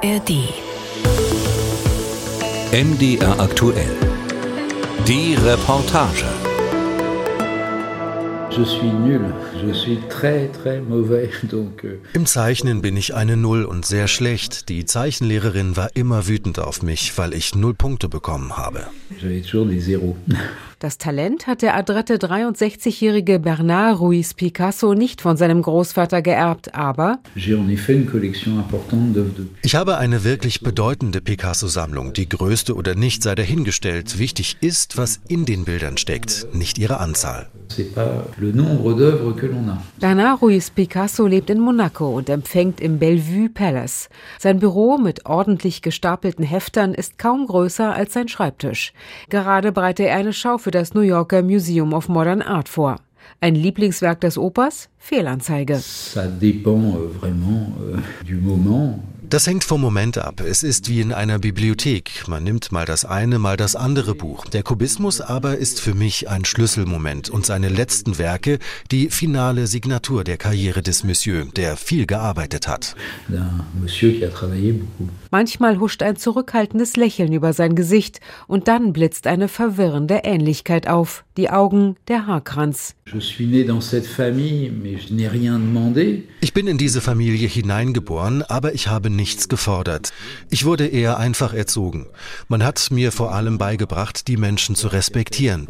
ARD. MDR aktuell. Die Reportage. Je suis nul. Euh, Im Zeichnen bin ich eine Null und sehr schlecht. Die Zeichenlehrerin war immer wütend auf mich, weil ich null Punkte bekommen habe. Das Talent hat der adrette 63-jährige Bernard Ruiz Picasso nicht von seinem Großvater geerbt, aber Ich habe eine wirklich bedeutende Picasso-Sammlung. Die größte oder nicht sei dahingestellt. Wichtig ist, was in den Bildern steckt, nicht ihre Anzahl. C'est pas le nombre d'œuvres que l'on a. Bernard Ruiz Picasso lebt in Monaco und empfängt im Bellevue Palace. Sein Büro mit ordentlich gestapelten Heftern ist kaum größer als sein Schreibtisch. Gerade bereite er eine Schau für das New Yorker Museum of Modern Art vor. Ein Lieblingswerk des Opers? Fehlanzeige. Ça dépend euh, vraiment euh, du moment. Das hängt vom Moment ab. Es ist wie in einer Bibliothek. Man nimmt mal das eine, mal das andere Buch. Der Kubismus aber ist für mich ein Schlüsselmoment und seine letzten Werke die finale Signatur der Karriere des Monsieur, der viel gearbeitet hat. Manchmal huscht ein zurückhaltendes Lächeln über sein Gesicht und dann blitzt eine verwirrende Ähnlichkeit auf. Die Augen, der Haarkranz. Ich bin in diese Familie hineingeboren, aber ich habe nichts gefordert. Ich wurde eher einfach erzogen. Man hat mir vor allem beigebracht, die Menschen zu respektieren.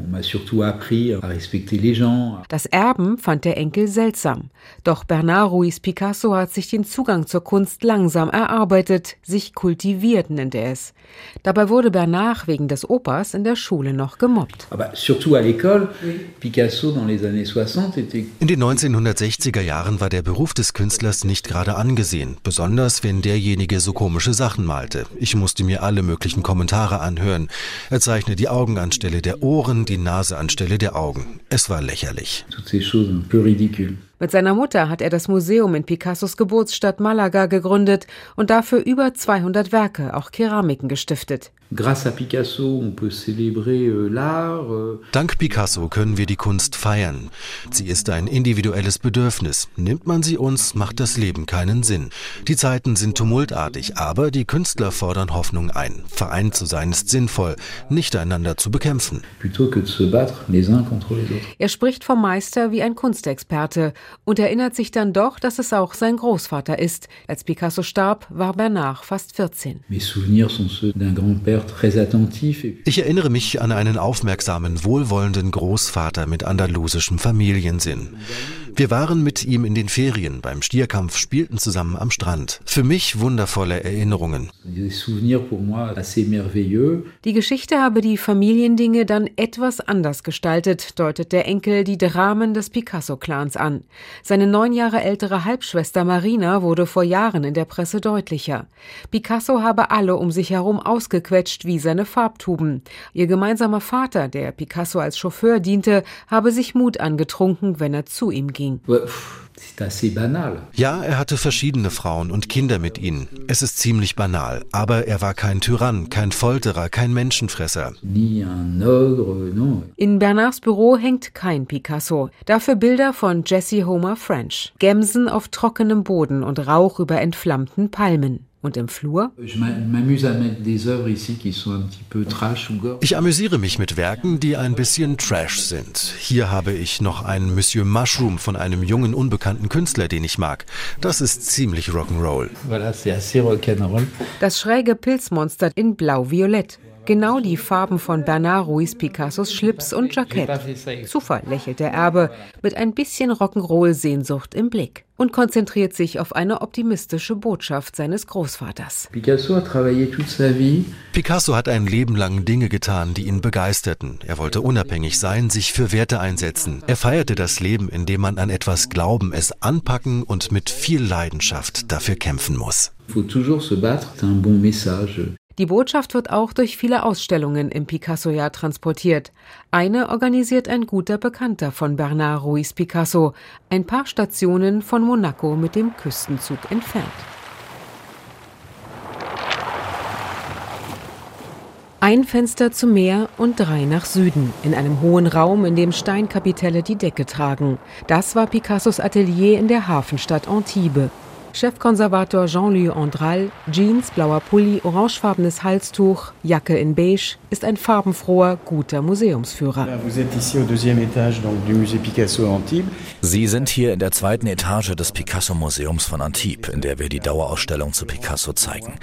Das Erben fand der Enkel seltsam. Doch Bernard Ruiz Picasso hat sich den Zugang zur Kunst langsam erarbeitet, sich kultiviert nennt er es. Dabei wurde Bernard wegen des Opas in der Schule noch gemobbt. Ah bah, surtout à l'école, Picasso dans les années 60 était In den 1960er Jahren war der Beruf des Künstlers nicht gerade angesehen, besonders wenn derjenige so komische Sachen malte. Ich musste mir alle möglichen Kommentare anhören. Er zeichne die Augen anstelle der Ohren, die Nase anstelle der Augen. Es war lächerlich. Mit seiner Mutter hat er das Museum in Picassos Geburtsstadt Malaga gegründet und dafür über 200 Werke, auch Keramiken gestiftet. Grâce à Picasso, on peut célébrer euh, l'art. euh, Dank Picasso können wir die Kunst feiern. Sie ist ein individuelles Bedürfnis. Nimmt man sie uns, macht das Leben keinen Sinn. Die Zeiten sind tumultartig, aber die Künstler fordern Hoffnung ein. Vereint zu sein ist sinnvoll, nicht einander zu bekämpfen. Er spricht vom Meister wie ein Kunstexperte und erinnert sich dann doch, dass es auch sein Großvater ist. Als Picasso starb, war Bernard fast 14. Mes souvenirs sont ceux d'un grand-père Ich erinnere mich an einen aufmerksamen, wohlwollenden Großvater mit andalusischem Familiensinn. Wir waren mit ihm in den Ferien beim Stierkampf, spielten zusammen am Strand. Für mich wundervolle Erinnerungen. Die Geschichte habe die Familiendinge dann etwas anders gestaltet, deutet der Enkel die Dramen des Picasso-Clans an. Seine neun Jahre ältere Halbschwester Marina wurde vor Jahren in der Presse deutlicher. Picasso habe alle um sich herum ausgequetscht wie seine Farbtuben. Ihr gemeinsamer Vater, der Picasso als Chauffeur diente, habe sich Mut angetrunken, wenn er zu ihm ging. Banal. Ja, er hatte verschiedene Frauen und Kinder mit ihnen. Es ist ziemlich banal, aber er war kein Tyrann, kein Folterer, kein Menschenfresser. In Bernards Büro hängt kein Picasso. Dafür Bilder von Jesse Homer French. Gemsen auf trockenem Boden und Rauch über entflammten Palmen. Und im Flur? Ich amüsiere mich mit Werken, die ein bisschen Trash sind. Hier habe ich noch ein Monsieur Mushroom von einem jungen, unbekannten Künstler, den ich mag. Das ist ziemlich rock'n'roll. Das schräge Pilzmonster in blau-violett. Genau die Farben von Bernard Ruiz Picassos Schlips und Jackett. Zufall, lächelt der Erbe, mit ein bisschen Rock'n'Roll-Sehnsucht im Blick und konzentriert sich auf eine optimistische Botschaft seines Großvaters. Picasso hat ein Leben lang Dinge getan, die ihn begeisterten. Er wollte unabhängig sein, sich für Werte einsetzen. Er feierte das Leben, indem man an etwas glauben, es anpacken und mit viel Leidenschaft dafür kämpfen muss. Die Botschaft wird auch durch viele Ausstellungen im Picasso-Jahr transportiert. Eine organisiert ein guter Bekannter von Bernard Ruiz Picasso, ein paar Stationen von Monaco mit dem Küstenzug entfernt. Ein Fenster zum Meer und drei nach Süden, in einem hohen Raum, in dem Steinkapitelle die Decke tragen. Das war Picassos Atelier in der Hafenstadt Antibes. Chefkonservator Jean-Louis Andral, Jeans, blauer Pulli, orangefarbenes Halstuch, Jacke in beige, ist ein farbenfroher, guter Museumsführer. Sie sind hier in der zweiten Etage des Picasso-Museums von Antibes, in der wir die Dauerausstellung zu Picasso zeigen.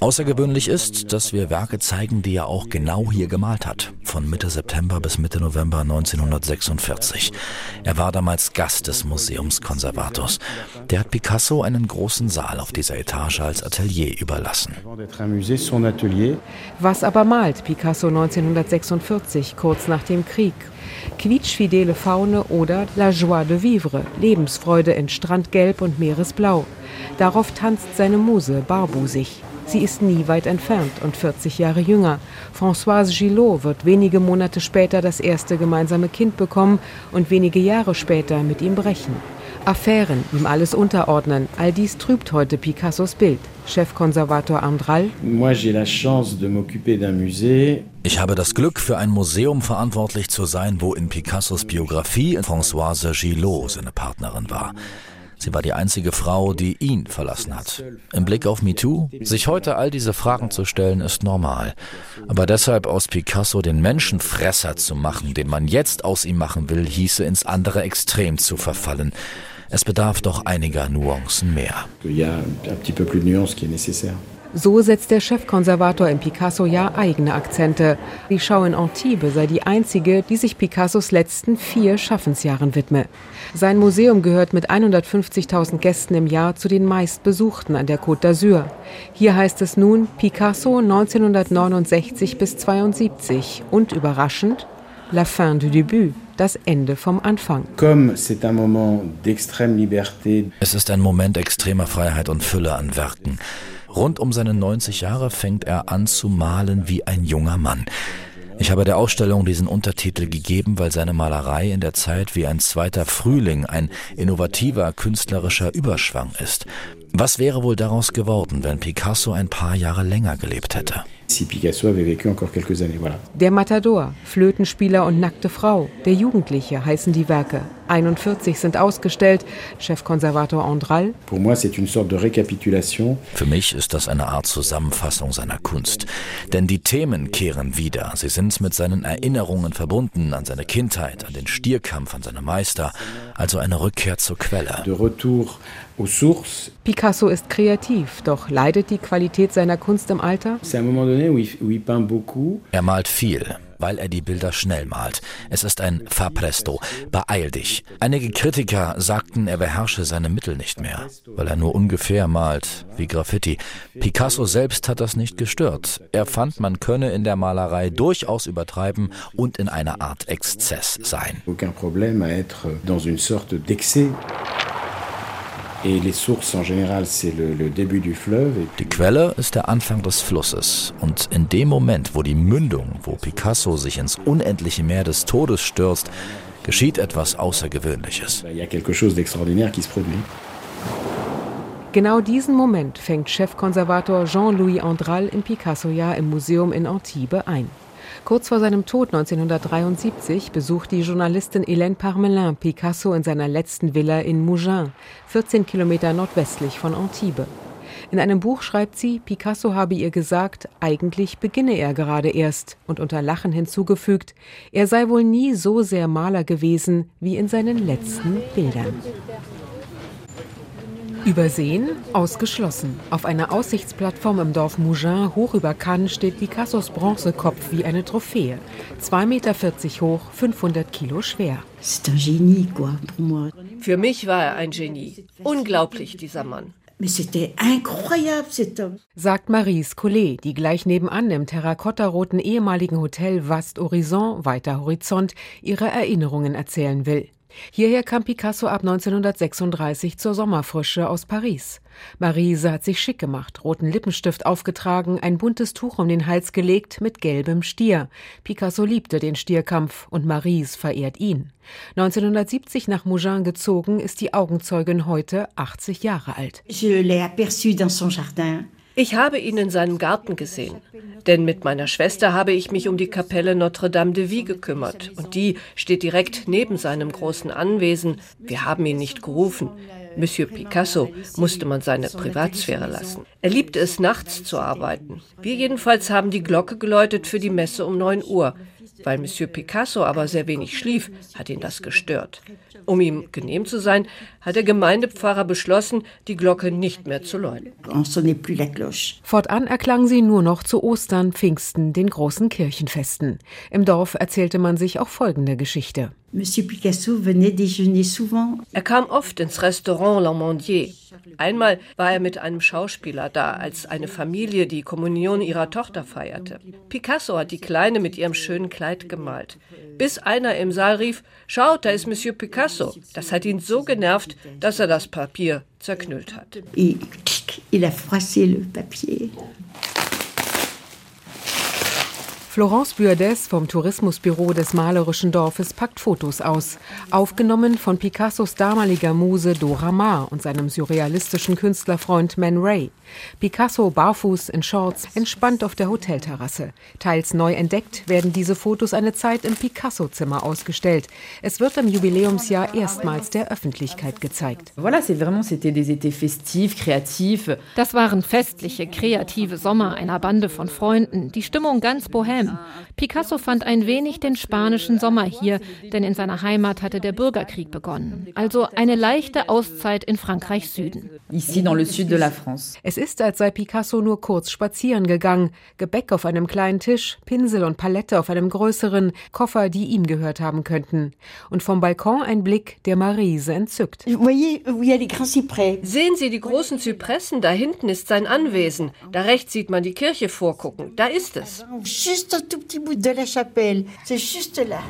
Außergewöhnlich ist, dass wir Werke zeigen, die er auch genau hier gemalt hat, von Mitte September bis Mitte November 1946. Er war damals Gast des Museumskonservators. Der hat Picasso einen großen Saal auf dieser Etage als Atelier überlassen. Was aber malt Picasso 1946, kurz nach dem Krieg? Quietschfidele Faune oder La Joie de Vivre, Lebensfreude in Strandgelb und Meeresblau. Darauf tanzt seine Muse barbusig. Sie ist nie weit entfernt und 40 Jahre jünger. Françoise Gillot wird wenige Monate später das erste gemeinsame Kind bekommen und wenige Jahre später mit ihm brechen. Affären, ihm alles unterordnen, all dies trübt heute Picassos Bild. Chefkonservator Andral. Ich habe das Glück, für ein Museum verantwortlich zu sein, wo in Picassos Biografie Françoise Gillot seine Partnerin war. Sie war die einzige Frau, die ihn verlassen hat. Im Blick auf MeToo, sich heute all diese Fragen zu stellen, ist normal. Aber deshalb aus Picasso den Menschenfresser zu machen, den man jetzt aus ihm machen will, hieße ins andere Extrem zu verfallen. Es bedarf doch einiger Nuancen mehr. So setzt der Chefkonservator im Picasso ja eigene Akzente. Die Schau in Antibes sei die einzige, die sich Picassos letzten vier Schaffensjahren widme. Sein Museum gehört mit 150.000 Gästen im Jahr zu den meistbesuchten an der Côte d'Azur. Hier heißt es nun Picasso 1969 bis 72 und überraschend La fin du début das Ende vom Anfang. Es ist ein Moment extremer Freiheit und Fülle an Werken. Rund um seine 90 Jahre fängt er an zu malen wie ein junger Mann. Ich habe der Ausstellung diesen Untertitel gegeben, weil seine Malerei in der Zeit wie ein zweiter Frühling, ein innovativer künstlerischer Überschwang ist. Was wäre wohl daraus geworden, wenn Picasso ein paar Jahre länger gelebt hätte? Der Matador, Flötenspieler und nackte Frau, der Jugendliche heißen die Werke. 41 sind ausgestellt. Chefkonservator Andral. Für mich ist das eine Art Zusammenfassung seiner Kunst. Denn die Themen kehren wieder. Sie sind mit seinen Erinnerungen verbunden an seine Kindheit, an den Stierkampf, an seine Meister. Also eine Rückkehr zur Quelle. Picasso ist kreativ, doch leidet die Qualität seiner Kunst im Alter? Er malt viel weil er die Bilder schnell malt. Es ist ein Fapresto. Beeil dich. Einige Kritiker sagten, er beherrsche seine Mittel nicht mehr, weil er nur ungefähr malt, wie Graffiti. Picasso selbst hat das nicht gestört. Er fand, man könne in der Malerei durchaus übertreiben und in einer Art Exzess sein. Aucun problème à être dans une sorte d'excès. Die Quelle ist der Anfang des Flusses. Und in dem Moment, wo die Mündung, wo Picasso sich ins unendliche Meer des Todes stürzt, geschieht etwas Außergewöhnliches. Genau diesen Moment fängt Chefkonservator Jean-Louis Andral im Picasso-Jahr im Museum in Antibes ein. Kurz vor seinem Tod 1973 besucht die Journalistin Hélène Parmelin Picasso in seiner letzten Villa in Mougins, 14 Kilometer nordwestlich von Antibes. In einem Buch schreibt sie, Picasso habe ihr gesagt, eigentlich beginne er gerade erst und unter Lachen hinzugefügt, er sei wohl nie so sehr Maler gewesen wie in seinen letzten Bildern. Übersehen? Ausgeschlossen. Auf einer Aussichtsplattform im Dorf Mougins hoch über Cannes steht Picassos Bronzekopf wie eine Trophäe. 2,40 Meter hoch, 500 Kilo schwer. Für mich war er ein Genie. Unglaublich, dieser Mann. Sagt Maries Collet, die gleich nebenan im terrakottaroten ehemaligen Hotel Vast Horizon, weiter Horizont, ihre Erinnerungen erzählen will. Hierher kam Picasso ab 1936 zur Sommerfrische aus Paris. Marise hat sich schick gemacht, roten Lippenstift aufgetragen, ein buntes Tuch um den Hals gelegt mit gelbem Stier. Picasso liebte den Stierkampf und Marise verehrt ihn. 1970 nach Mougins gezogen, ist die Augenzeugin heute 80 Jahre alt. Je l'ai aperçu dans son jardin. Ich habe ihn in seinem Garten gesehen, denn mit meiner Schwester habe ich mich um die Kapelle Notre-Dame de Vie gekümmert und die steht direkt neben seinem großen Anwesen. Wir haben ihn nicht gerufen. Monsieur Picasso musste man seine Privatsphäre lassen. Er liebte es, nachts zu arbeiten. Wir jedenfalls haben die Glocke geläutet für die Messe um 9 Uhr. Weil Monsieur Picasso aber sehr wenig schlief, hat ihn das gestört. Um ihm genehm zu sein, hat der Gemeindepfarrer beschlossen, die Glocke nicht mehr zu läuten. Fortan erklang sie nur noch zu Ostern, Pfingsten, den großen Kirchenfesten. Im Dorf erzählte man sich auch folgende Geschichte. Monsieur Picasso venait déjeuner souvent. Er kam oft ins Restaurant L'Amandier. Einmal war er mit einem Schauspieler da, als eine Familie die Kommunion ihrer Tochter feierte. Picasso hat die Kleine mit ihrem schönen Kleid gemalt. Bis einer im Saal rief, schaut, da ist Monsieur Picasso. Das hat ihn so genervt, dass er das Papier zerknüllt hat. Il a froissé le papier. Florence Buerdes vom Tourismusbüro des malerischen Dorfes packt Fotos aus, aufgenommen von Picassos damaliger Muse Dora Maar und seinem surrealistischen Künstlerfreund Man Ray. Picasso barfuß in Shorts, entspannt auf der Hotelterrasse. Teils neu entdeckt werden diese Fotos eine Zeit im Picasso-Zimmer ausgestellt. Es wird im Jubiläumsjahr erstmals der Öffentlichkeit gezeigt. Das waren festliche, kreative Sommer einer Bande von Freunden, die Stimmung ganz bohem. Picasso fand ein wenig den spanischen Sommer hier, denn in seiner Heimat hatte der Bürgerkrieg begonnen. Also eine leichte Auszeit in Frankreichs Süden. Es ist, als sei Picasso nur kurz spazieren gegangen. Gebäck auf einem kleinen Tisch, Pinsel und Palette auf einem größeren, Koffer, die ihm gehört haben könnten. Und vom Balkon ein Blick, der Marise entzückt. Sehen Sie die großen Zypressen? Da hinten ist sein Anwesen. Da rechts sieht man die Kirche vorgucken. Da ist es. Juste un tout petit bout de la chapelle. C'est juste là.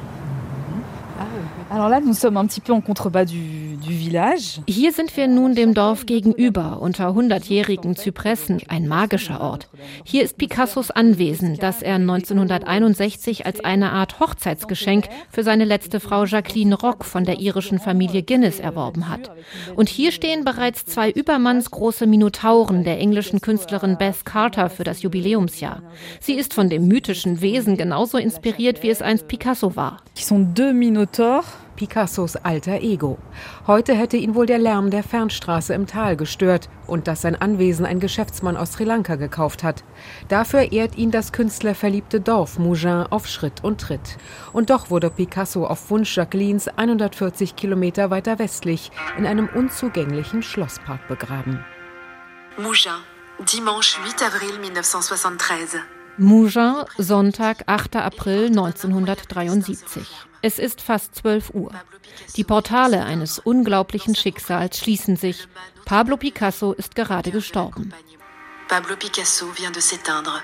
Alors là, nous sommes un petit peu en contrebas du, Hier sind wir nun dem Dorf gegenüber, unter hundertjährigen Zypressen, ein magischer Ort. Hier ist Picassos Anwesen, das er 1961 als eine Art Hochzeitsgeschenk für seine letzte Frau Jacqueline Rock von der irischen Familie Guinness erworben hat. Und hier stehen bereits zwei übermannsgroße Minotauren der englischen Künstlerin Beth Carter für das Jubiläumsjahr. Sie ist von dem mythischen Wesen genauso inspiriert, wie es einst Picasso war. Die sind deux Minotaures Picassos alter Ego. Heute hätte ihn wohl der Lärm der Fernstraße im Tal gestört und dass sein Anwesen ein Geschäftsmann aus Sri Lanka gekauft hat. Dafür ehrt ihn das künstlerverliebte Dorf Mougin auf Schritt und Tritt. Und doch wurde Picasso auf Wunsch Jacquelines 140 Kilometer weiter westlich in einem unzugänglichen Schlosspark begraben. Mougin, Dimanche 8 Avril 1973. Mougin, Sonntag, 8. April 1973. Es ist fast 12 Uhr. Die Portale eines unglaublichen Schicksals schließen sich. Pablo Picasso ist gerade gestorben. Pablo Picasso vient de s'éteindre.